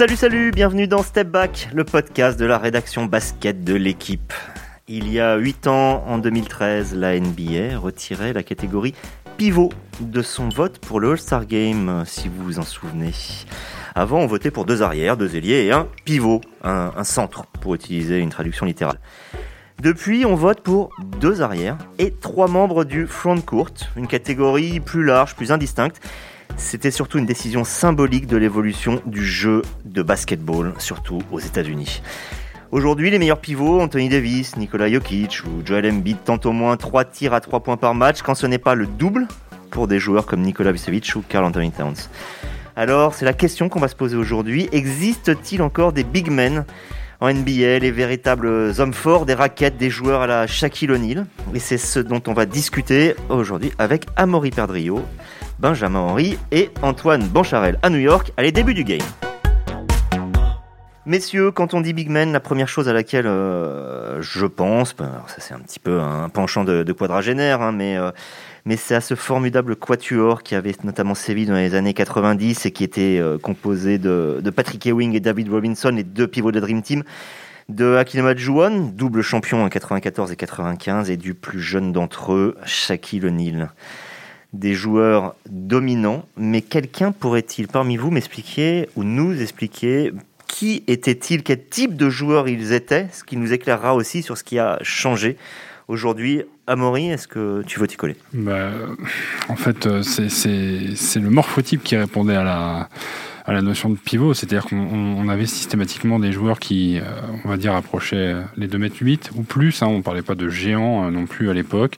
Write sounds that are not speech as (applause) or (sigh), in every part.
Salut, salut, bienvenue dans Step Back, le podcast de la rédaction basket de l'équipe. Il y a 8 ans, en 2013, la NBA retirait la catégorie pivot de son vote pour le All-Star Game, si vous vous en souvenez. Avant, on votait pour deux arrières, deux ailiers et un pivot, un, un centre, pour utiliser une traduction littérale. Depuis, on vote pour deux arrières et trois membres du front court, une catégorie plus large, plus indistincte. C'était surtout une décision symbolique de l'évolution du jeu de basketball, surtout aux États-Unis. Aujourd'hui, les meilleurs pivots, Anthony Davis, Nikola Jokic ou Joel Embiid, tentent au moins 3 tirs à 3 points par match quand ce n'est pas le double pour des joueurs comme Nikola Vucevic ou Carl Anthony Towns. Alors, c'est la question qu'on va se poser aujourd'hui. Existe-t-il encore des big men en NBA, les véritables hommes forts des raquettes, des joueurs à la Shaquille O'Neal? Et c'est ce dont on va discuter aujourd'hui avec Amaury Perdrio, Benjamin Henry et Antoine Bancharel à New York. Allez, début du game. Messieurs, quand on dit big man, la première chose à laquelle euh, je pense, ben, ça c'est un petit peu un penchant de, quadragénaire, hein, mais, euh, mais c'est à ce formidable quatuor qui avait notamment sévi dans les années 90 et qui était euh, composé de, Patrick Ewing et David Robinson, les deux pivots de Dream Team, de Hakim Olajuwon, double champion en 94 et 95, et du plus jeune d'entre eux, Shaquille O'Neal des joueurs dominants, mais quelqu'un pourrait-il parmi vous m'expliquer ou nous expliquer qui étaient-ils, quel type de joueurs ils étaient, ce qui nous éclairera aussi sur ce qui a changé aujourd'hui. Amaury, est-ce que tu veux t'y coller? Bah, En fait, euh, c'est le morphotype qui répondait à la, à la notion de pivot, c'est-à-dire qu'on avait systématiquement des joueurs qui, euh, on va dire, approchaient les 2 mètres 8 ou plus, hein, on ne parlait pas de géants euh, non plus à l'époque,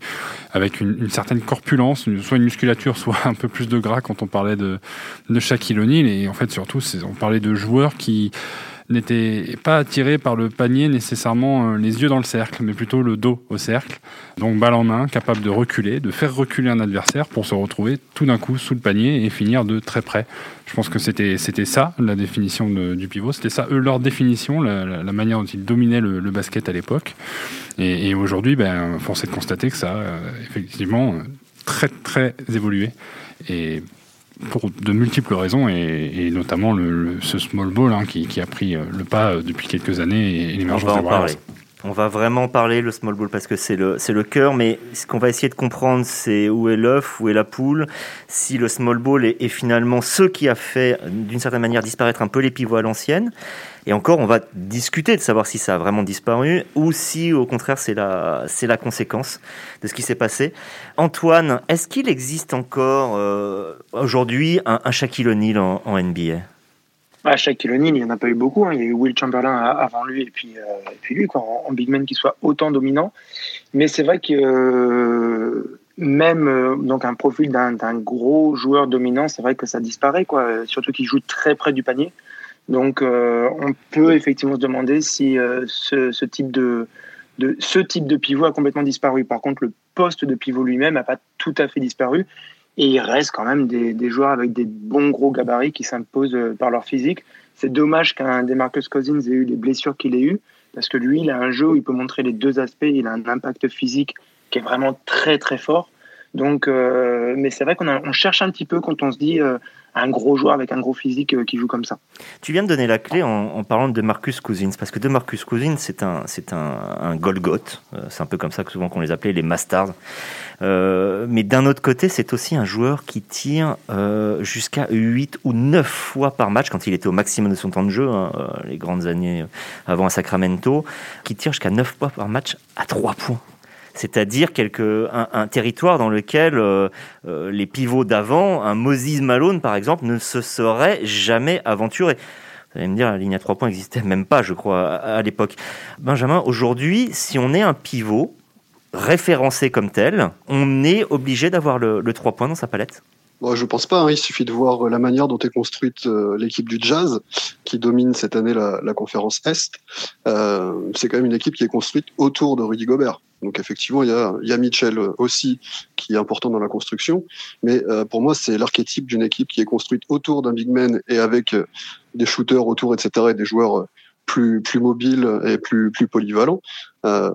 avec une, une, certaine corpulence, soit une musculature, (laughs) soit un peu plus de gras quand on parlait de, de Shaquille O'Neal, et en fait surtout on parlait de joueurs qui n'était pas attiré par le panier nécessairement euh, les yeux dans le cercle, mais plutôt le dos au cercle. Donc balle en main, capable de reculer, de faire reculer un adversaire pour se retrouver tout d'un coup sous le panier et finir de très près. Je pense que c'était ça la définition du pivot, c'était ça eux leur définition, la, manière dont ils dominaient le, basket à l'époque. Et, aujourd'hui, ben, force est de constater que ça a euh, effectivement très très évolué. Et pour de multiples raisons et, et notamment le, le, ce small ball hein, qui, qui, a pris le pas depuis quelques années et l'émergence des Warriors. On va vraiment parler le small ball parce que c'est le c'est le cœur, mais ce qu'on va essayer de comprendre, c'est où est l'œuf, où est la poule. Si le small ball est, finalement ce qui a fait d'une certaine manière disparaître un peu les pivots à l'ancienne, et encore, on va discuter de savoir si ça a vraiment disparu ou si, au contraire, c'est la, c'est la conséquence de ce qui s'est passé. Antoine, est-ce qu'il existe encore euh, aujourd'hui un, un Shaquille O'Neal en, NBA ah, Shaquille O'Neal, il n'y en a pas eu beaucoup. Hein. Il y a eu Will Chamberlain avant lui et puis, euh, lui, quoi, en, big man qui soit autant dominant. Mais c'est vrai que euh, même euh, donc un profil d'un, gros joueur dominant, c'est vrai que ça disparaît, quoi. Surtout qu'il joue très près du panier. Donc, on peut effectivement se demander si ce, type de, ce type de pivot a complètement disparu. Par contre, le poste de pivot lui-même n'a pas tout à fait disparu. Et il reste quand même des, des joueurs avec des bons gros gabarits qui s'imposent euh, par leur physique. C'est dommage qu'un Demarcus Cousins ait eu les blessures qu'il ait eues, parce que lui, il a un jeu où il peut montrer les deux aspects. Il a un impact physique qui est vraiment très très fort. Donc, euh, mais c'est vrai qu'on on cherche un petit peu quand on se dit euh, un gros joueur avec un gros physique euh, qui joue comme ça. Tu viens de donner la clé en, en parlant de Marcus Cousins, parce que de Marcus Cousins, c'est un, c'est un, un Golgoth. C'est un peu comme ça que souvent qu'on les appelait les Masters. Euh, mais d'un autre côté, c'est aussi un joueur qui tire euh, jusqu'à 8 ou 9 fois par match quand il était au maximum de son temps de jeu, hein, les grandes années avant à Sacramento, qui tire jusqu'à 9 fois par match à 3 points c'est-à-dire quelque un, territoire dans lequel euh, euh, les pivots d'avant, un Moses Malone par exemple, ne se serait jamais aventuré. Vous allez me dire, la ligne à trois points n'existait même pas, je crois, à, l'époque. Benjamin, aujourd'hui, si on est un pivot référencé comme tel, on est obligé d'avoir le, 3 points dans sa palette? Bon, je pense pas. Hein. Il suffit de voir la manière dont est construite euh, l'équipe du Jazz, qui domine cette année la, conférence Est. C'est quand même une équipe qui est construite autour de Rudy Gobert. Donc effectivement, il y a, Mitchell aussi qui est important dans la construction. Mais euh, pour moi, c'est l'archétype d'une équipe qui est construite autour d'un big man et avec euh, des shooters autour, etc. et des joueurs euh, plus plus mobile et plus plus polyvalent. Euh,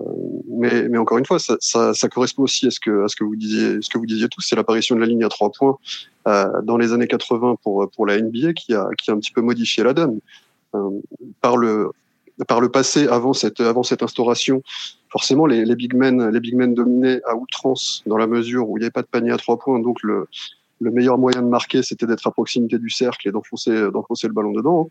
mais, encore une fois, ça, correspond aussi à ce que à ce que vous disiez, ce que vous disiez tous, c'est l'apparition de la ligne à trois points dans les années 80 pour pour la NBA qui a qui a un petit peu modifié la donne. par le par le passé, avant cette, avant cette instauration, forcément, les, les, big men, les big men dominaient à outrance dans la mesure où il n'y avait pas de panier à trois points. Donc, le, le meilleur moyen de marquer, c'était d'être à proximité du cercle et d'enfoncer, le ballon dedans.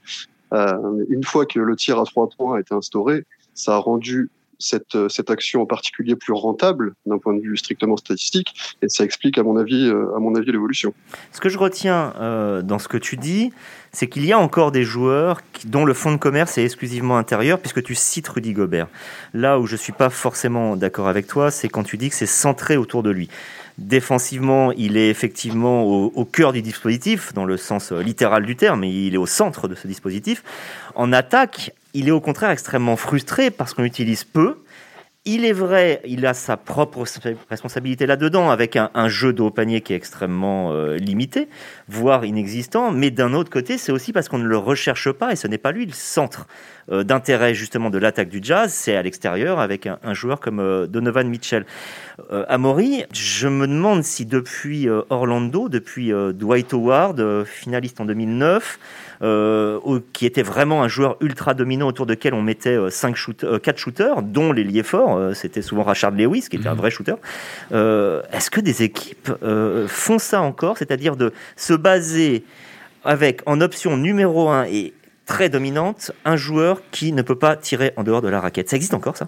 Euh, une fois que le tir à trois points a été instauré, ça a rendu cette, euh, cette action en particulier plus rentable d'un point de vue strictement statistique et ça explique à mon avis euh, à mon avis l'évolution. Ce que je retiens euh, dans ce que tu dis, c'est qu'il y a encore des joueurs dont le fonds de commerce est exclusivement intérieur puisque tu cites Rudy Gobert. Là où je suis pas forcément d'accord avec toi, c'est quand tu dis que c'est centré autour de lui. Défensivement, il est effectivement au, au, cœur du dispositif, dans le sens littéral du terme, et il est au centre de ce dispositif. En attaque, il est au contraire extrêmement frustré parce qu'on utilise peu. Il est vrai, il a sa propre responsabilité là-dedans, avec un, jeu de haut panier qui est extrêmement euh, limité, voire inexistant. Mais d'un autre côté, c'est aussi parce qu'on ne le recherche pas et ce n'est pas lui le centre d'intérêt justement de l'attaque du Jazz. C'est à l'extérieur avec un, un, joueur comme euh, Donovan Mitchell. Euh, Amaury, je me demande si depuis euh, Orlando, depuis euh, Dwight Howard, finaliste en 2009, qui était vraiment un joueur ultra dominant autour de quel on mettait cinq shoot, 4 shooters, dont l'ailier fort, c'était souvent Rashard Lewis, qui était un vrai shooter. Est-ce que des équipes font ça encore, c'est-à-dire de se baser avec en option numéro 1 et très dominante, un joueur qui ne peut pas tirer en dehors de la raquette. Ça existe encore, ça?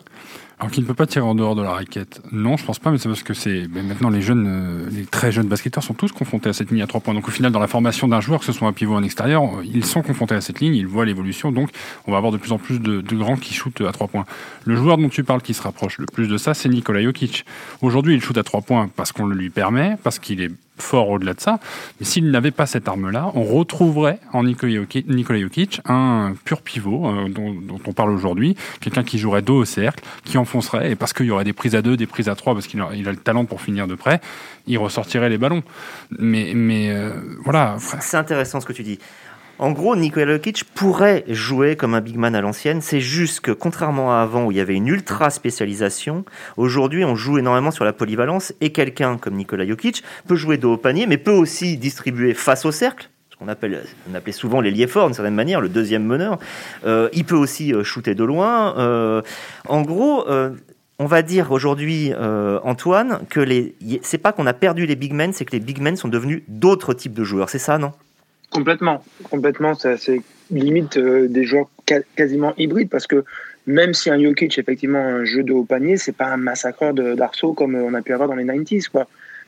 Alors qu'il ne peut pas tirer en dehors de la raquette. Non, je pense pas, mais c'est parce que c'est maintenant les jeunes, euh, les très jeunes basketteurs sont tous confrontés à cette ligne à trois points. Donc au final, dans la formation d'un joueur, que ce soit un pivot un extérieur, ils sont confrontés à cette ligne, ils voient l'évolution. Donc on va avoir de plus en plus de, de, grands qui shootent à trois points. Le joueur dont tu parles qui se rapproche le plus de ça, c'est Nikola Jokic. Aujourd'hui, il shoot à trois points parce qu'on le lui permet, parce qu'il est fort au-delà de ça. Mais s'il n'avait pas cette arme-là, on retrouverait en Nikola Jokic, un pur pivot euh, dont, on parle aujourd'hui, quelqu'un qui jouerait dos au cercle, qui enfoncerait, et parce qu'il y aurait des prises à deux, des prises à trois, parce qu'il a, il a, le talent pour finir de près, il ressortirait les ballons. Mais, mais euh, voilà. C'est intéressant ce que tu dis. En gros, Nikola Jokic pourrait jouer comme un big man à l'ancienne. C'est juste que, contrairement à avant où il y avait une ultra spécialisation, aujourd'hui on joue énormément sur la polyvalence et quelqu'un comme Nikola Jokic peut jouer dos au panier, mais peut aussi distribuer face au cercle. Ce qu'on appelle, on appelait souvent l'ailier fort d'une certaine manière, le deuxième meneur. Euh, il peut aussi shooter de loin. Euh, en gros. Euh, on va dire aujourd'hui, euh, Antoine, que les, c'est pas qu'on a perdu les big men, c'est que les big men sont devenus d'autres types de joueurs. C'est ça, non? Complètement, complètement. C'est limite euh, des joueurs quasiment hybrides parce que même si un Jokic effectivement un jeu de haut panier, c'est pas un massacreur d'arceaux comme on a pu avoir dans les 90s. Quoi.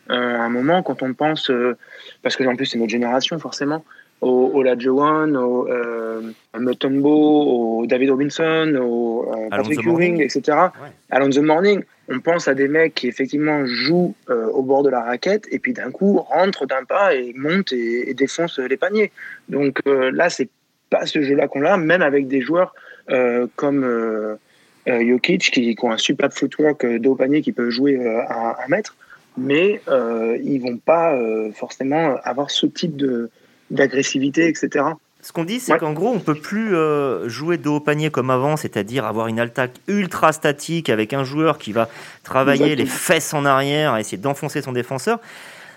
Euh, à un moment, quand on pense, euh, parce que en plus c'est notre génération forcément, au, Lajuan, au euh, Mutombo, au David Robinson, au euh, Patrick Ewing, etc. Ouais. Along the Morning, on pense à des mecs qui effectivement jouent euh, au bord de la raquette et puis d'un coup rentrent d'un pas et montent et, et défoncent les paniers. Donc euh, là, c'est pas ce jeu-là qu'on a, même avec des joueurs comme Jokic qui, qui, ont un super footwork de haut panier qui peuvent jouer à un mètre, mais ils vont pas forcément avoir ce type de d'agressivité, etc. Ce qu'on dit, c'est ouais. qu'en gros, on peut plus euh, jouer de haut panier comme avant, c'est-à-dire avoir une attaque ultra statique avec un joueur qui va travailler Exactement. les fesses en arrière, essayer d'enfoncer son défenseur.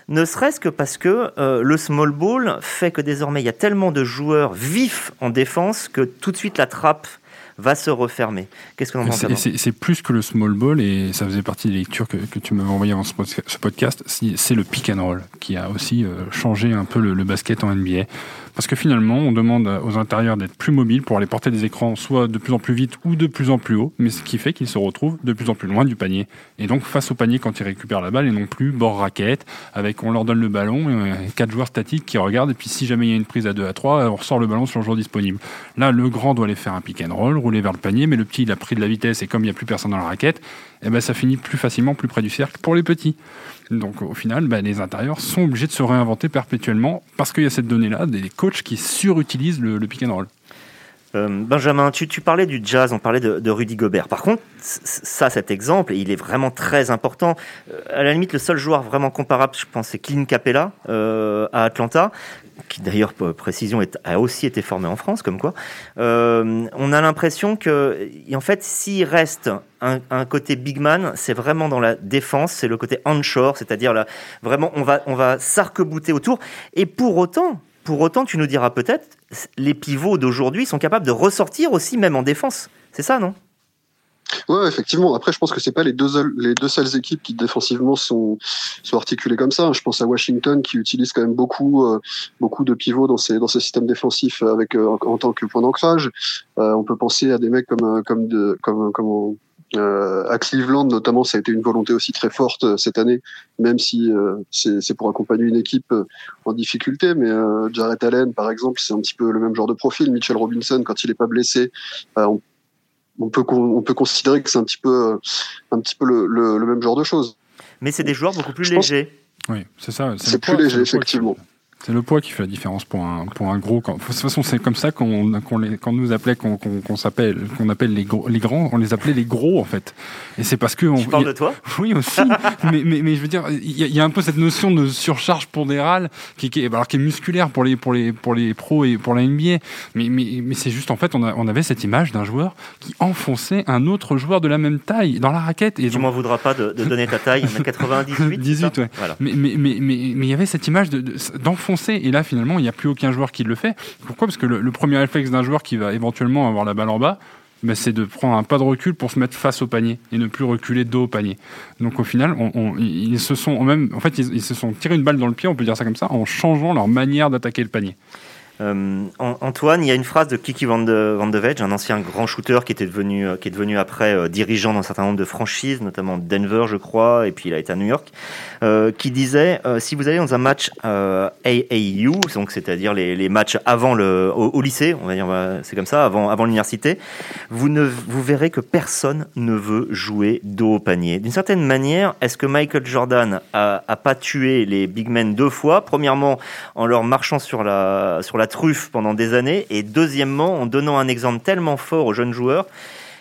Ne serait-ce que parce que euh, le small ball fait que désormais il y a tellement de joueurs vifs en défense que tout de suite la trappe va se refermer. Qu'est-ce que l'on pense C'est plus que le small ball et ça faisait partie des lectures que, que tu m'avais envoyées avant ce podcast. C'est le pick and roll qui a aussi euh, changé un peu le, le basket en NBA. Parce que finalement, on demande aux intérieurs d'être plus mobiles pour aller porter des écrans soit de plus en plus vite ou de plus en plus haut, mais ce qui fait qu'ils se retrouvent de plus en plus loin du panier. Et donc face au panier quand ils récupèrent la balle et non plus bord raquette, avec on leur donne le ballon, euh, quatre joueurs statiques qui regardent, et puis si jamais il y a une prise à 2 à 3, on ressort le ballon sur le joueur disponible. Là, le grand doit aller faire un pick and roll, rouler vers le panier, mais le petit il a pris de la vitesse et comme il n'y a plus personne dans la raquette, et ben ça finit plus facilement, plus près du cercle pour les petits. Donc au final, bah, les intérieurs sont obligés de se réinventer perpétuellement parce qu'il y a cette donnée-là, des coachs qui surutilisent le, le pick and roll. Euh, Benjamin, tu, parlais du jazz, on parlait de, Rudy Gobert. Par contre, ça, cet exemple, il est vraiment très important. Euh, à la limite, le seul joueur vraiment comparable, je pense, c'est Clint Capella euh, à Atlanta, qui d'ailleurs, précision, a aussi été formé en France, comme quoi. On a l'impression que, en fait, s'il reste un, un, côté big man, c'est vraiment dans la défense, c'est le côté onshore, c'est-à-dire là, vraiment, on va, on va s'arc-bouter autour. Et pour autant, Pour autant, tu nous diras peut-être, les pivots d'aujourd'hui sont capables de ressortir aussi, même en défense. C'est ça, non? Ouais, effectivement. Après, je pense que c'est pas les deux les deux seules équipes qui défensivement sont sont articulées comme ça. Je pense à Washington qui utilise quand même beaucoup euh, beaucoup de pivots dans ses dans ses systèmes défensifs avec euh, en, tant que point d'ancrage. Euh, on peut penser à des mecs comme comme comme à Cleveland notamment, ça a été une volonté aussi très forte cette année, même si c'est pour accompagner une équipe en difficulté. Mais Jarrett Allen, par exemple, c'est un petit peu le même genre de profil. Mitchell Robinson, quand il est pas blessé, on on peut on peut considérer que c'est un petit peu un petit peu le, le, même genre de choses. Mais c'est des joueurs beaucoup plus légers. Oui, c'est ça. C'est plus léger, effectivement. C'est le poids qui fait la différence pour un, pour un gros. De toute façon, c'est comme ça qu'on qu'on nous appelait, qu'on s'appelle, qu'on appelle les, gros, les grands, on les appelait les gros en fait. Et c'est parce que. On, tu parles de toi? (laughs) Oui aussi. mais, mais, mais, je veux dire, il y, a un peu cette notion de surcharge pondérale qui, qui, alors, qui est musculaire pour les, pour, les, pour les pros et pour la NBA. Mais, mais, mais c'est juste en fait, on, a, on avait cette image d'un joueur qui enfonçait un autre joueur de la même taille dans la raquette. Et tu m'en voudras pas de, donner ta taille, on a 98. 18, ouais. Voilà. Mais il mais, mais, mais, il y avait cette image d'enfoncer et là, finalement, il n'y a plus aucun joueur qui le fait. Pourquoi? Parce que le, premier réflexe d'un joueur qui va éventuellement avoir la balle en bas, ben, c'est de prendre un pas de recul pour se mettre face au panier et ne plus reculer dos au panier. Donc au final, ils se sont en fait, ils, se sont tirés une balle dans le pied, on peut dire ça comme ça, en changeant leur manière d'attaquer le panier. Euh, Antoine, il y a une phrase de Kiki Van de, Van un ancien grand shooter qui était devenu, euh, qui est devenu après euh, dirigeant d'un certain nombre de franchises, notamment Denver, je crois, et puis il a été à New York, qui disait si vous allez dans un match AAU, c'est-à-dire les, matchs avant le au, lycée, on va dire c'est comme ça, avant l'université, vous vous verrez que personne ne veut jouer dos au panier. D'une certaine manière, est-ce que Michael Jordan a, a pas tué les big men deux fois? Premièrement, en leur marchant sur la sur la truffe pendant des années, et deuxièmement, en donnant un exemple tellement fort aux jeunes joueurs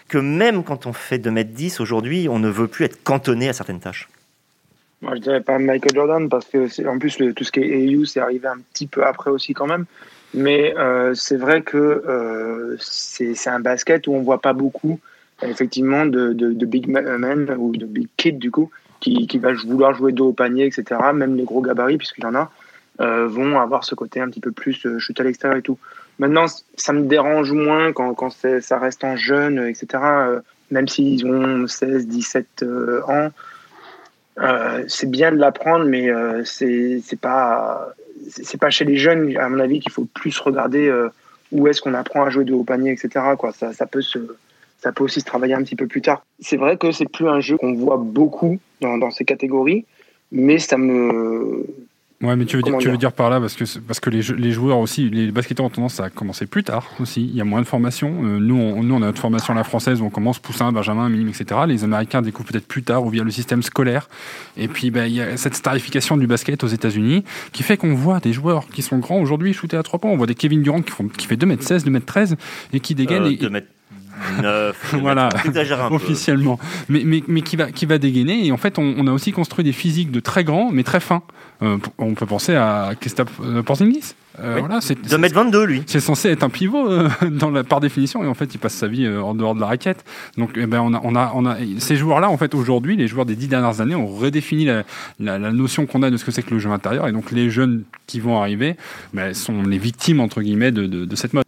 que même quand on fait 2m10 aujourd'hui, on ne veut plus être cantonné à certaines tâches. Moi, je dirais pas Michael Jordan parce que en plus tout ce qui est AU, c'est arrivé un petit peu après aussi quand même. Mais euh, c'est vrai que euh, c'est un basket où on voit pas beaucoup effectivement de, de, big men ou de big kids du coup qui, qui va vouloir jouer dos au panier, etc. Même les gros gabarits puisqu'il y en a. Euh, vont avoir ce côté un petit peu plus euh, chute à l'extérieur et tout. Maintenant, ça me dérange moins quand, quand ça reste en jeune, etc. Euh, même s'ils ont 16, 17 ans, c'est bien de l'apprendre, mais c'est pas c'est pas chez les jeunes, à mon avis, qu'il faut plus regarder où est-ce qu'on apprend à jouer de haut panier, etc. Quoi. Ça, ça, peut se, ça peut aussi se travailler un petit peu plus tard. C'est vrai que c'est plus un jeu qu'on voit beaucoup dans, dans, ces catégories, mais ça me, Ouais, mais tu veux, dire, tu veux dire par là, parce que, parce que les, les joueurs aussi, les basketteurs ont tendance à commencer plus tard aussi. Il y a moins de formation. Euh, nous, on, nous, on a notre formation à la française où on commence poussin, benjamin, minime, etc. Les Américains découvrent peut-être plus tard ou via le système scolaire. Et puis, ben, il y a cette starification du basket aux États-Unis qui fait qu'on voit des joueurs qui sont grands aujourd'hui shooter à 3 points. On voit des Kevin Durant qui, font, qui fait 2m16, 2m13 et qui dégainent. Euh, 2 9, (laughs) voilà, (laughs) officiellement. Mais, mais, mais, qui, va, qui va dégainer. Et en fait, on, on, a aussi construit des physiques de très grands, mais très fins. Euh, on peut penser à Christophe euh, Porzingis. Euh, voilà, c'est 2m22 lui. C'est censé être un pivot euh, (laughs) dans la, par définition et en fait il passe sa vie en dehors de la raquette. Donc eh ben, on, a, on, a, on a ces joueurs-là en fait aujourd'hui, les joueurs des dix dernières années ont redéfini la, la, la notion qu'on a de ce que c'est que le jeu intérieur et donc les jeunes qui vont arriver ben, sont les victimes entre guillemets de, de, de cette mode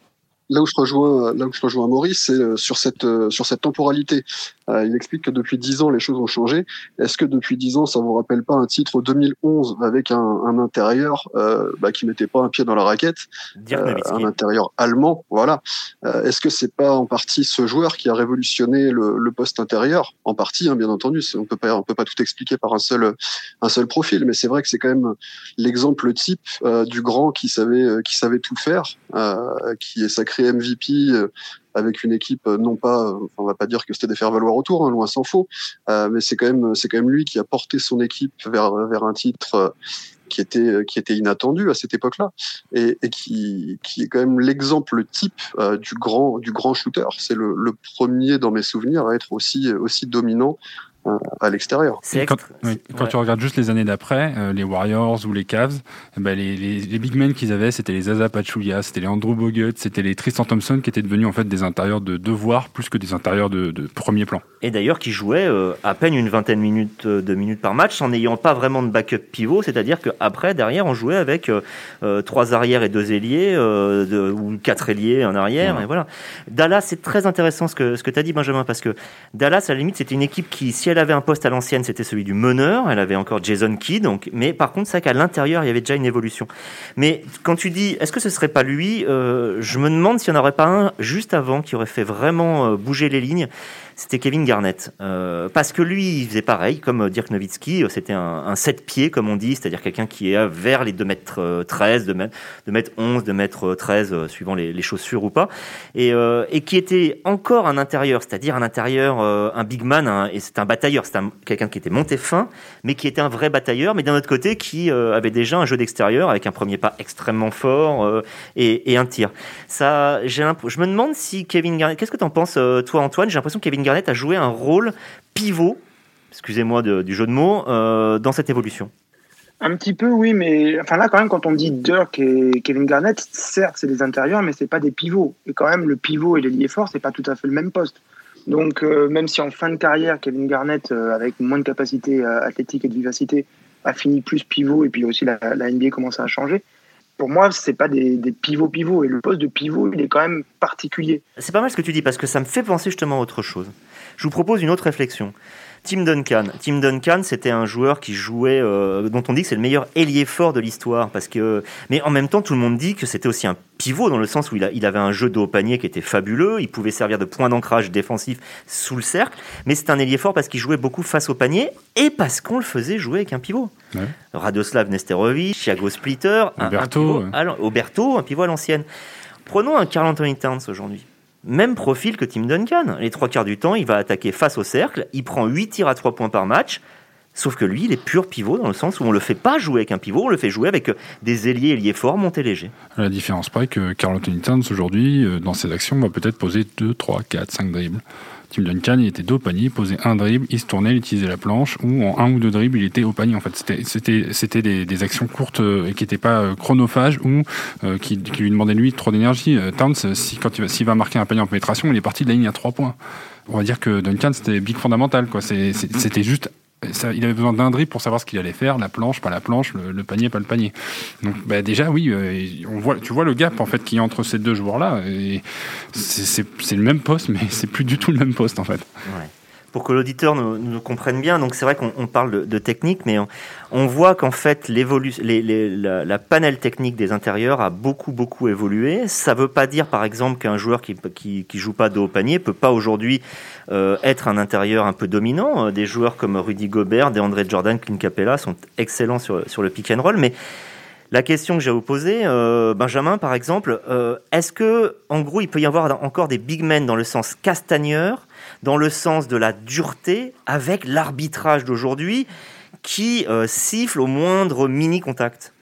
là où je rejoins, là où je rejoins Maurice, c'est euh, sur cette euh, sur cette temporalité. Euh, il explique que depuis dix ans, les choses ont changé. Est-ce que depuis dix ans, ça vous rappelle pas un titre 2011 avec un, un intérieur euh, bah, qui mettait pas un pied dans la raquette, un intérieur allemand, voilà. Est-ce que c'est pas en partie ce joueur qui a révolutionné le, le poste intérieur? En partie, hein, bien entendu. On peut pas on peut pas tout expliquer par un seul un seul profil, mais c'est vrai que c'est quand même l'exemple type du grand qui savait qui savait tout faire, qui est sacré MVP euh, avec une équipe euh, non pas, euh, on va pas dire que c'était des faire valoir autour, hein, loin s'en faut, mais c'est quand même c'est quand même lui qui a porté son équipe vers vers un titre qui était qui était inattendu à cette époque-là et, qui qui est quand même l'exemple type du grand du grand shooter. C'est le, le, premier dans mes souvenirs à être aussi aussi dominant à l'extérieur. Quand, quand tu regardes juste les années d'après, euh, les Warriors ou les Cavs, eh ben les, les, les, big men qu'ils avaient, c'était les Asa Pachulia, c'était les Andrew Bogut, c'était les Tristan Thompson qui étaient devenus en fait des intérieurs de devoir plus que des intérieurs de, de premier plan. Et d'ailleurs qui jouaient euh, à peine une vingtaine de minutes, de minutes par match en n'ayant pas vraiment de backup pivot, c'est-à-dire qu'après, derrière, on jouait avec euh, trois arrières et deux ailiers, de, ou quatre ailiers en arrière, et voilà. Dallas, c'est très intéressant ce que, ce que tu as dit, Benjamin, parce que Dallas, à la limite, c'était une équipe qui, si elle avait un poste à l'ancienne, c'était celui du meneur. Elle avait encore Jason Kidd. Donc, mais par contre, c'est qu'à l'intérieur, il y avait déjà une évolution. Mais quand tu dis, est-ce que ce serait pas lui euh, Je me demande s'il n'y en aurait pas un juste avant qui aurait fait vraiment euh, bouger les lignes c'était Kevin Garnett. Euh, parce que lui, il faisait pareil, comme Dirk Nowitzki, c'était un, un 7 pieds, comme on dit, c'est-à-dire quelqu'un qui est vers les 2 mètres 13, 2 mètres, 2 mètres 11, 2 mètres 13, suivant les, chaussures ou pas, et, qui était encore un intérieur, c'est-à-dire un intérieur, un big man, et c'est un batailleur, c'est quelqu'un qui était monté fin, mais qui était un vrai batailleur, mais d'un autre côté, qui euh, avait déjà un jeu d'extérieur avec un premier pas extrêmement fort euh, et, un tir. Ça, je me demande si Kevin Garnett, qu'est-ce que tu en penses, toi Antoine? J'ai l'impression que Kevin Garnett a joué un rôle pivot, excusez-moi du jeu de mots, euh, dans cette évolution. Un petit peu, oui, mais enfin là, quand même, quand on dit Dirk et Kevin Garnett, certes, c'est des intérieurs, mais c'est pas des pivots. Et quand même, le pivot et l'ailier fort, c'est pas tout à fait le même poste. Donc, euh, même si en fin de carrière, Kevin Garnett, euh, avec moins de capacité euh, athlétique et de vivacité, a fini plus pivot, et puis aussi la, NBA commence à changer, pour moi, c'est pas des, des pivots pivots. Et le poste de pivot, il est quand même particulier. C'est pas mal ce que tu dis, parce que ça me fait penser justement à autre chose. Je vous propose une autre réflexion. Tim Duncan. Tim Duncan, c'était un joueur qui jouait, euh, dont on dit que c'est le meilleur ailier fort de l'histoire, parce que, mais en même temps, tout le monde dit que c'était aussi un pivot dans le sens où il, a, il, avait un jeu de haut panier qui était fabuleux. Il pouvait servir de point d'ancrage défensif sous le cercle, mais c'est un ailier fort parce qu'il jouait beaucoup face au panier et parce qu'on le faisait jouer avec un pivot. Ouais. Radoslav Nesterovic, Thiago Splitter, Oberto, un, un, pivot, Oberto, un pivot à l'ancienne. Prenons un Carl Anthony Towns aujourd'hui même profil que Tim Duncan. Les trois quarts du temps, il va attaquer face au cercle, il prend 8 tirs à 3 points par match, sauf que lui, il est pur pivot dans le sens où on ne le fait pas jouer avec un pivot, on le fait jouer avec des ailiers ailiers forts montés légers. La différence près que Carl Anthony aujourd'hui, euh, dans ses actions, va peut-être poser 2, 3, 4, 5 dribbles. Tim Duncan, il était au panier, posait un dribble, il se tournait, il utilisait la planche, ou en un ou deux dribbles, il était au panier. En fait, c'était des, des, actions courtes euh, et qui n'étaient pas euh, chronophages ou euh, qui, qui, lui demandaient lui trop d'énergie. Towns, si, quand il va, s'il va marquer un panier en pénétration, il est parti de la ligne à trois points. On va dire que Duncan, c'était big fondamental. Quoi. C'était juste ça, il avait besoin d'un dribble pour savoir ce qu'il allait faire, la planche, pas la planche, le, panier, pas le panier. Donc bah déjà oui, euh, on voit, tu vois le gap en fait qui est entre ces deux joueurs-là. C'est le même poste, (laughs) mais c'est plus du tout le même poste en fait. Pour que l'auditeur nous, comprenne bien. Donc c'est vrai qu'on parle de, technique, mais on, voit qu'en fait l'évolution, la, la, panel technique des intérieurs a beaucoup beaucoup évolué. Ça ne veut pas dire par exemple qu'un joueur qui, qui, joue pas de haut panier peut pas aujourd'hui euh, être un intérieur un peu dominant. Des joueurs comme Rudy Gobert, des André Jordan, Clint Capella sont excellents sur, sur le pick and roll, mais la question que j'ai à vous poser, euh, Benjamin, par exemple, euh, est-ce que, en gros, il peut y avoir encore des big men dans le sens castagneur, dans le sens de la dureté, avec l'arbitrage d'aujourd'hui qui euh, siffle au moindre mini contact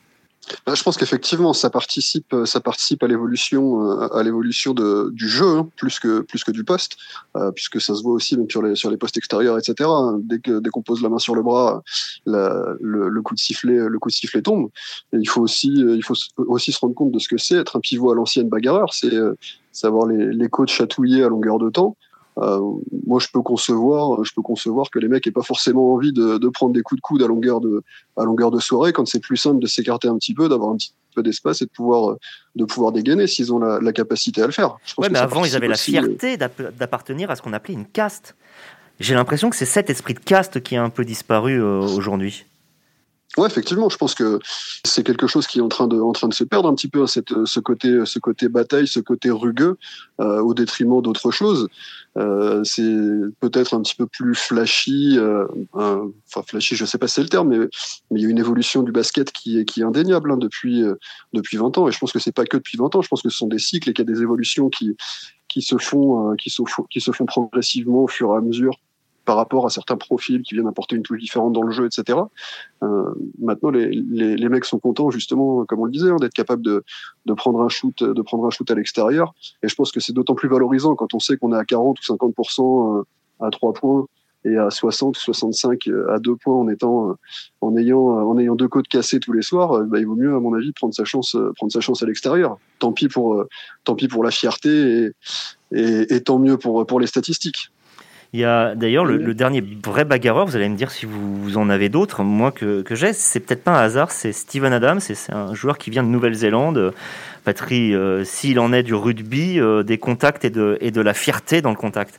je pense qu'effectivement, ça participe, ça participe à l'évolution, à l'évolution du jeu hein, plus que plus que du poste, euh, puisque ça se voit aussi même sur les sur les postes extérieurs, etc. Dès que dès qu'on pose la main sur le bras, la, le, le, coup de sifflet, le coup de sifflet tombe. Il faut aussi, il faut aussi se rendre compte de ce que c'est être un pivot à l'ancienne bagarreur, c'est savoir les, les côtes chatouillées à longueur de temps. Euh, moi, je peux concevoir, je peux concevoir que les mecs aient pas forcément envie de, de prendre des coups de coude à longueur de, à longueur de soirée, quand c'est plus simple de s'écarter un petit peu, d'avoir un petit peu d'espace et de pouvoir, de pouvoir dégainer s'ils ont la, la, capacité à le faire. Ouais, mais avant, ils avaient la fierté d'appartenir à ce qu'on appelait une caste. J'ai l'impression que c'est cet esprit de caste qui a un peu disparu euh, aujourd'hui. Ouais, effectivement, je pense que c'est quelque chose qui est en train de, en train de se perdre un petit peu, cette, ce côté, ce côté bataille, ce côté rugueux, euh, au détriment d'autres choses. Euh, c'est peut-être un petit peu plus flashy, euh, enfin flashy, je sais pas si c'est le terme, mais, mais il y a une évolution du basket qui est, qui est indéniable hein, depuis, euh, depuis 20 ans. Et je pense que c'est pas que depuis 20 ans. Je pense que ce sont des cycles et qu'il y a des évolutions qui, qui se font, euh, qui se font, qui se font progressivement au fur et à mesure par rapport à certains profils qui viennent apporter une touche différente dans le jeu, etc. Euh, maintenant, les, les, les, mecs sont contents justement, comme on le disait, hein, d'être capables de, de prendre un shoot, de prendre un shoot à l'extérieur. Et je pense que c'est d'autant plus valorisant quand on sait qu'on est à 40 ou 50% à trois points et à 60 65 à deux points en étant en ayant en ayant deux côtes cassées tous les soirs, bah, il vaut mieux à mon avis prendre sa chance prendre sa chance à l'extérieur. Tant pis pour tant pis pour la fierté et, et, et tant mieux pour pour les statistiques. Il y a d'ailleurs le, dernier vrai bagarreur, vous allez me dire si vous, en avez d'autres, moi que, que j'ai, c'est peut-être pas un hasard, c'est Steven Adams, c'est un joueur qui vient de Nouvelle-Zélande. Patrie, euh, s'il en est du rugby, euh, des contacts et de, et de la fierté dans le contact.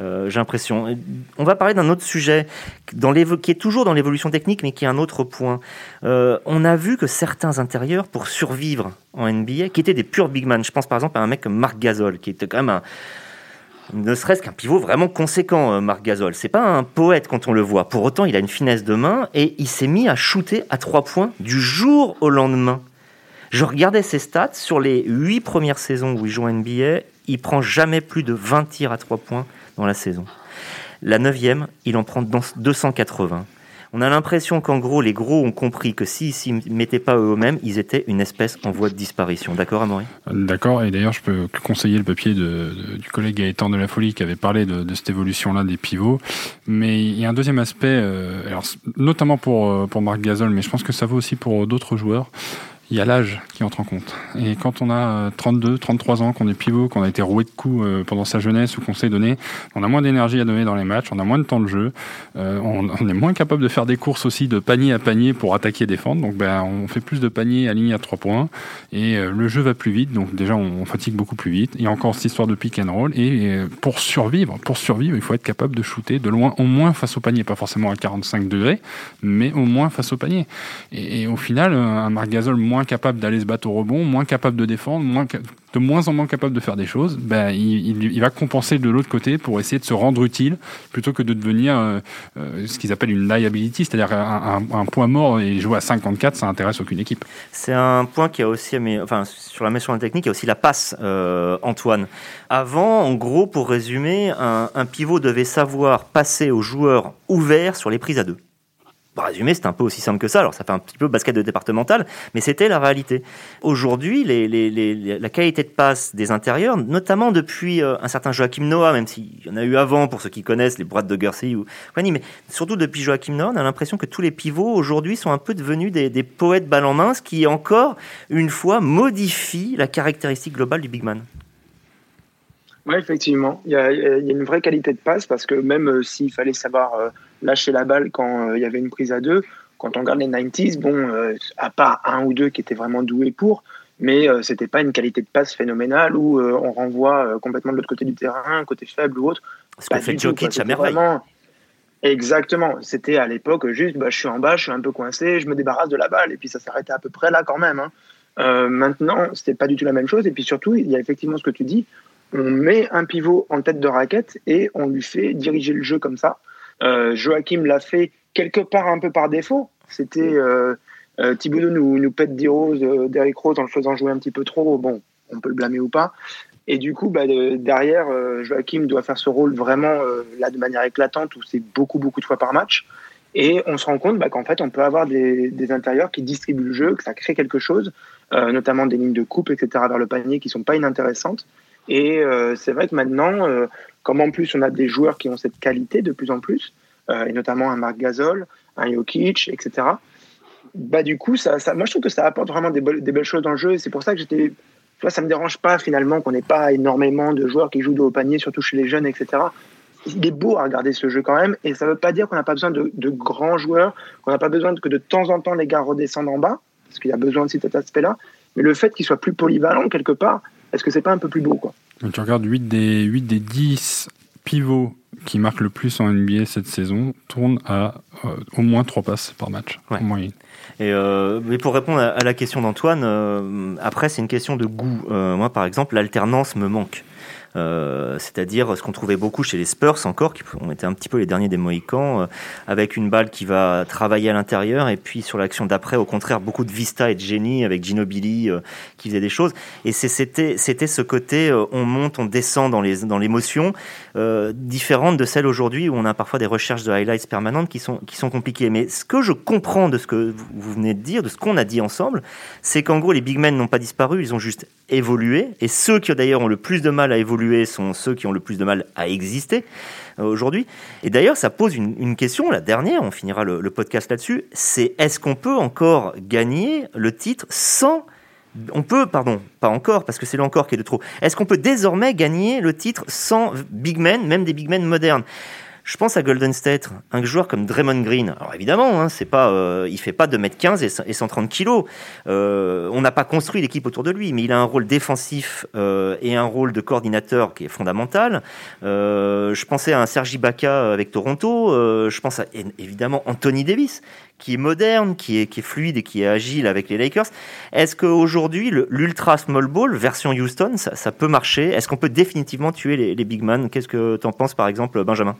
Euh, j'ai l'impression. On va parler d'un autre sujet dans qui est toujours dans l'évolution technique, mais qui est un autre point. on a vu que certains intérieurs, pour survivre en NBA, qui étaient des purs big man, je pense par exemple à un mec comme Marc Gasol, qui était quand même un, ne serait-ce qu'un pivot vraiment conséquent, euh, Marc Gasol. C'est pas un poète quand on le voit. Pour autant, il a une finesse de main et il s'est mis à shooter à trois points du jour au lendemain. Je regardais ses stats sur les huit premières saisons où il joue en NBA. Il prend jamais plus de 20 tirs à trois points dans la saison. La neuvième, il en prend 280 on a l'impression qu'en gros, les gros ont compris que s'ils s'y mettaient pas eux-mêmes, ils étaient une espèce en voie de disparition. D'accord, Amaury? D'accord, et d'ailleurs, je peux conseiller le papier du collègue Gaëtan de la Folie qui avait parlé de, cette évolution-là des pivots. Mais il y a un deuxième aspect, euh, notamment pour, euh, pour Marc Gasol, mais je pense que ça vaut aussi pour d'autres joueurs il y a l'âge qui entre en compte. Et quand on a 32, euh, 33 ans, qu'on est pivot, qu'on a été roué de coups euh, pendant sa jeunesse ou qu'on s'est donné, on a moins d'énergie à donner dans les matchs, on a moins de temps de jeu, euh, on, est moins capable de faire des courses aussi de panier à panier pour attaquer et défendre. Donc ben, on fait plus de paniers alignés à 3 points et le jeu va plus vite. Donc déjà on, fatigue beaucoup plus vite. A encore cette histoire de pick and roll. Et pour survivre, pour survivre, il faut être capable de shooter de loin, au moins face au panier, pas forcément à 45 degrés, mais au moins face au panier. Et, au final, un Marc Gasol moins capable d'aller se battre au rebond, moins capable de défendre, moins, de moins en moins capable de faire des choses, ben, il, va compenser de l'autre côté pour essayer de se rendre utile plutôt que de devenir euh, euh, ce qu'ils appellent une liability, c'est-à-dire un, point mort et jouer à 54, ça intéresse aucune équipe. C'est un point qui a aussi, enfin, sur la mission technique, il y a aussi la passe, euh, Antoine. Avant, en gros, pour résumer, un pivot devait savoir passer aux joueurs ouverts sur les prises à deux. Pour résumer, c'est un peu aussi simple que ça. Alors, ça fait un petit peu basket de départemental, mais c'était la réalité. Aujourd'hui, la qualité de passe des intérieurs, notamment depuis euh, un certain Joachim Noah, même s'il y en a eu avant, pour ceux qui connaissent, les Brad de Gersey ou mais surtout depuis Joachim Noah, on a l'impression que tous les pivots aujourd'hui sont un peu devenus des, poètes balle en main, qui, encore une fois, modifie la caractéristique globale du big man. Oui, effectivement. Il y, a, une vraie qualité de passe parce que même euh, s'il fallait savoir euh, lâcher la balle quand euh, il y avait une prise à deux, quand on regarde les 90s, bon, à part un ou deux qui étaient vraiment doués pour, mais c'était pas une qualité de passe phénoménale où on renvoie complètement de l'autre côté du terrain, côté faible ou autre. Ce fait Jokic à merveille. Exactement. C'était à l'époque juste, bah, je suis en bas, je suis un peu coincé, je me débarrasse de la balle et puis ça s'arrêtait à peu près là quand même. Hein. Euh, maintenant, c'était pas du tout la même chose. Et puis surtout, il y a effectivement ce que tu dis on met un pivot en tête de raquette et on lui fait diriger le jeu comme ça. Euh, Joachim l'a fait quelque part un peu par défaut. C'était euh, euh Thibodeau nous, nous pète des roses, euh, d'Eric Rose en le faisant jouer un petit peu trop. Bon, on peut le blâmer ou pas. Et du coup, bah, derrière, Joachim doit faire ce rôle vraiment là de manière éclatante où c'est beaucoup, beaucoup de fois par match. Et on se rend compte bah, qu'en fait, on peut avoir des, des, intérieurs qui distribuent le jeu, que ça crée quelque chose, notamment des lignes de coupe, etc., vers le panier qui sont pas inintéressantes. Et c'est vrai que maintenant, comme en plus on a des joueurs qui ont cette qualité de plus en plus, euh, et notamment un Marc Gasol, un Jokic, etc. Bah du coup, ça, ça, moi je trouve que ça apporte vraiment des, belles choses dans le jeu. C'est pour ça que j'étais, ça me dérange pas finalement qu'on n'ait pas énormément de joueurs qui jouent de haut panier, surtout chez les jeunes, etc. Il est beau à regarder ce jeu quand même, et ça veut pas dire qu'on n'a pas besoin de, de, grands joueurs, qu'on n'a pas besoin que de temps en temps les gars redescendent en bas, parce qu'il y a besoin de cet aspect-là. Mais le fait qu'ils soient plus polyvalents quelque part, est-ce que c'est pas un peu plus beau quoi? Tu regardes 8 des, 8 des 10 pivots qui marquent le plus en NBA cette saison tournent à euh, au moins 3 passes par match en moyenne. Et euh, mais pour répondre à, la question d'Antoine, euh, après c'est une question de goût. moi par exemple, l'alternance me manque. Euh, c'est-à-dire ce qu'on trouvait beaucoup chez les Spurs encore, qui ont été un petit peu les derniers des Mohicans, euh, avec une balle qui va travailler à l'intérieur, et puis sur l'action d'après, au contraire, beaucoup de vista et de génie avec Ginobili euh, qui faisait des choses. Et c'était ce côté, on monte, on descend dans les dans l'émotion, différente de celle aujourd'hui où on a parfois des recherches de highlights permanentes qui sont qui sont compliquées. Mais ce que je comprends de ce que vous venez de dire, de ce qu'on a dit ensemble, c'est qu'en gros les big men n'ont pas disparu, ils ont juste évoluer. Et ceux qui d'ailleurs ont le plus de mal à évoluer sont ceux qui ont le plus de mal à exister euh, aujourd'hui. Et d'ailleurs, ça pose une, question, la dernière, on finira le, podcast là-dessus, c'est est-ce qu'on peut encore gagner le titre sans... On peut, pardon, pas encore, parce que c'est l'encore qui est de trop. Est-ce qu'on peut désormais gagner le titre sans big men, même des big men modernes? Je pense à Golden State, un joueur comme Draymond Green. Alors évidemment, hein, c'est pas, euh, il fait pas 2m15 et 130 kg. Euh, on n'a pas construit l'équipe autour de lui, mais il a un rôle défensif euh, et un rôle de coordinateur qui est fondamental. je pensais à un Sergi Baca avec Toronto. je pense à évidemment Anthony Davis, qui est moderne, qui est, qui est fluide et qui est agile avec les Lakers. Est-ce qu'aujourd'hui, l'ultra small ball version Houston, ça, peut marcher? Est-ce qu'on peut définitivement tuer les, les big man? Qu'est-ce que tu en penses, par exemple, Benjamin?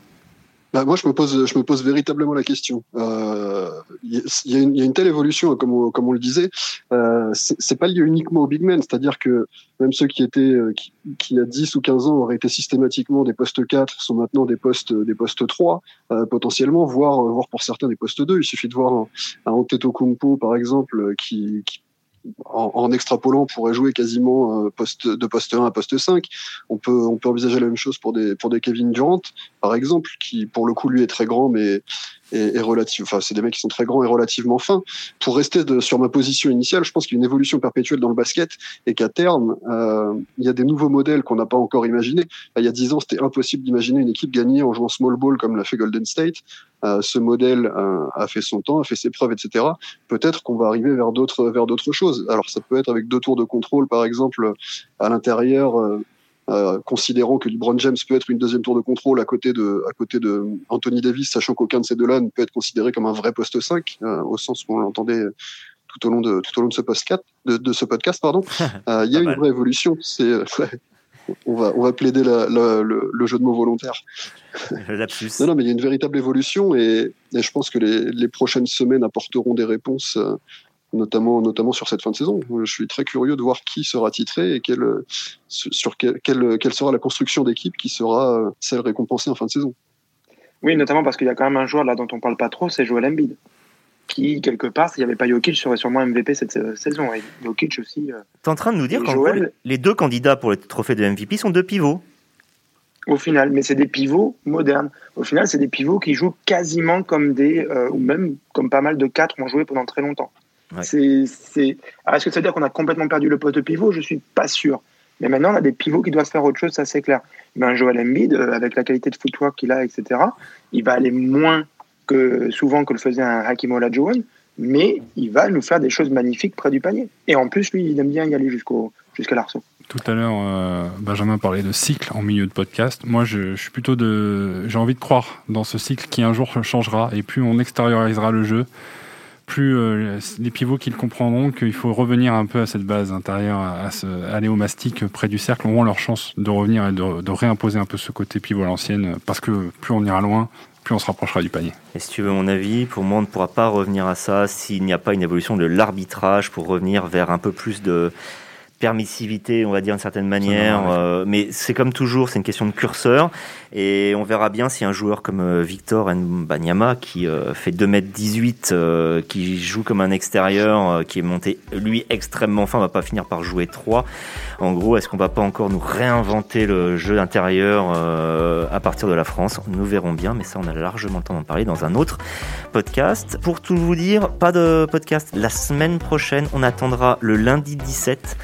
Bah, moi, je me pose, je me pose véritablement la question. Il euh, y, y, a une telle évolution, comme on, comme on le disait. Euh, c'est pas lié uniquement aux big men, c'est-à-dire que même ceux qui étaient, euh, qui, qui, a 10 ou 15 ans auraient été systématiquement des postes 4, sont maintenant des postes, des postes 3, euh, potentiellement, voire, voire pour certains des postes 2. Il suffit de voir un, un Antetokounmpo, par exemple, qui, en, extrapolant, pourrait jouer quasiment euh, poste, de poste 1 à poste 5. On peut, on peut envisager la même chose pour des, pour des Kevin Durant, par exemple, qui pour le coup lui est très grand, mais et, relative. Enfin, c'est des mecs qui sont très grands et relativement fins. Pour rester sur ma position initiale, je pense qu'il y a une évolution perpétuelle dans le basket et qu'à terme, euh, il y a des nouveaux modèles qu'on n'a pas encore imaginés. Il y a dix ans, c'était impossible d'imaginer une équipe gagner en jouant small ball comme l'a fait Golden State. Euh, ce modèle euh, a fait son temps, a fait ses preuves, etc. Peut-être qu'on va arriver vers d'autres vers d'autres choses. Alors ça peut être avec deux tours de contrôle, par exemple, à l'intérieur. Euh, euh, considérant que LeBron James peut être une deuxième tour de contrôle à côté de, à côté de Anthony Davis, sachant qu'aucun de ces deux-là ne peut être considéré comme un vrai poste 5, euh, au sens où on l'entendait tout au long de tout au long de ce podcast, de, de ce podcast pardon. (laughs) Euh, il y a une vraie évolution. C'est on va on va plaider la, la, le, le, jeu de mots volontaire. non, non, mais il y a une véritable évolution et, et je pense que les, les, prochaines semaines apporteront des réponses notamment, notamment sur cette fin de saison. Je suis très curieux de voir qui sera titré et quelle, sur quelle, quelle, sera la construction d'équipe qui sera euh, celle récompensée en fin de saison. Oui, notamment parce qu'il y a quand même un joueur là dont on parle pas trop, c'est Joel Embiid, qui quelque part, s'il n'y avait pas Jokic, serait sûrement MVP cette euh, saison. Et Jokic aussi. Euh, tu es en train de nous dire qu'en Joel... les deux candidats pour le trophée de MVP sont deux pivots au final, mais c'est des pivots modernes. Au final, c'est des pivots qui jouent quasiment comme des, ou même comme pas mal de quatre ont joué pendant très longtemps. C'est, c'est... est-ce que ça veut dire qu'on a complètement perdu le poste de pivot? Je suis pas sûr. Mais maintenant, on a des pivots qui doivent faire autre chose, ça c'est clair. Mais un Joel Embiid, euh, avec la qualité de footwork qu'il a, etc., il va aller moins que souvent que le faisait un Hakim Olajuwon, mais il va nous faire des choses magnifiques près du panier. Et en plus, lui, il aime bien y aller jusqu'au, jusqu'à l'arceau. Tout à l'heure, euh, Benjamin parlait de cycle en milieu de podcast. Moi, je, je, suis plutôt de. J'ai envie de croire dans ce cycle qui un jour changera et plus on extériorisera le jeu, plus euh, les pivots qu'ils comprendront qu'il faut revenir un peu à cette base intérieure, à, aller au mastic près du cercle, auront leur chance de revenir et de, de réimposer un peu ce côté pivot à l'ancienne, parce que plus on ira loin, plus on se rapprochera du panier. Et si tu veux mon avis, pour moi, on ne pourra pas revenir à ça s'il n'y a pas une évolution de l'arbitrage pour revenir vers un peu plus de permissivité, on va dire d'une certaine manière. Euh, mais c'est comme toujours, c'est une question de curseur. Et on verra bien si un joueur comme euh, Victor Mbanyama, qui euh, fait 2m18, qui joue comme un extérieur, qui est monté, lui, extrêmement fin, va pas finir par jouer 3. En gros, est-ce qu'on va pas encore nous réinventer le jeu intérieur à partir de la France? Nous verrons bien, mais ça, on a largement le temps d'en parler dans un autre podcast. Pour tout vous dire, pas de podcast la semaine prochaine. On attendra le lundi 17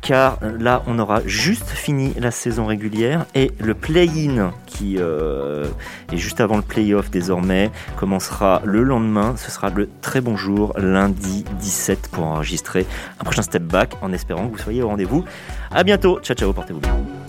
car là on aura juste fini la saison régulière et le play-in qui euh, est juste avant le play-off désormais commencera le lendemain. Ce sera le très bon jour, lundi 17 pour enregistrer un prochain step back en espérant que vous soyez au rendez-vous. À bientôt, ciao ciao, portez-vous bien.